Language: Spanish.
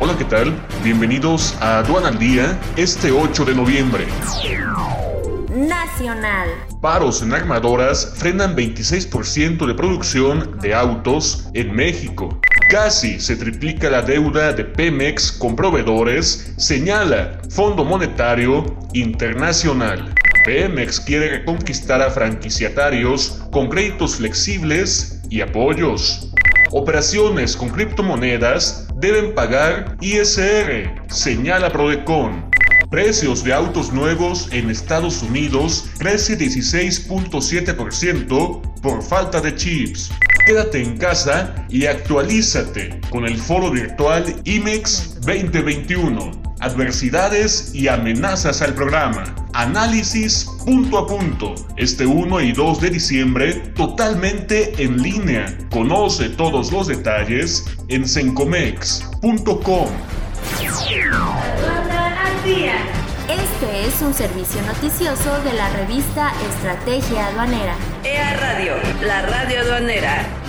Hola, ¿qué tal? Bienvenidos a Aduana al Día este 8 de noviembre. Nacional. Paros en armadoras frenan 26% de producción de autos en México. Casi se triplica la deuda de Pemex con proveedores, señala Fondo Monetario Internacional. Pemex quiere reconquistar a franquiciatarios con créditos flexibles y apoyos. Operaciones con criptomonedas deben pagar ISR, señala Prodecon. Precios de autos nuevos en Estados Unidos crece 16.7% por falta de chips. Quédate en casa y actualízate con el foro virtual IMEX 2021. Adversidades y amenazas al programa. Análisis punto a punto. Este 1 y 2 de diciembre totalmente en línea. Conoce todos los detalles en sencomex.com. Este es un servicio noticioso de la revista Estrategia Aduanera. EA Radio, la radio aduanera.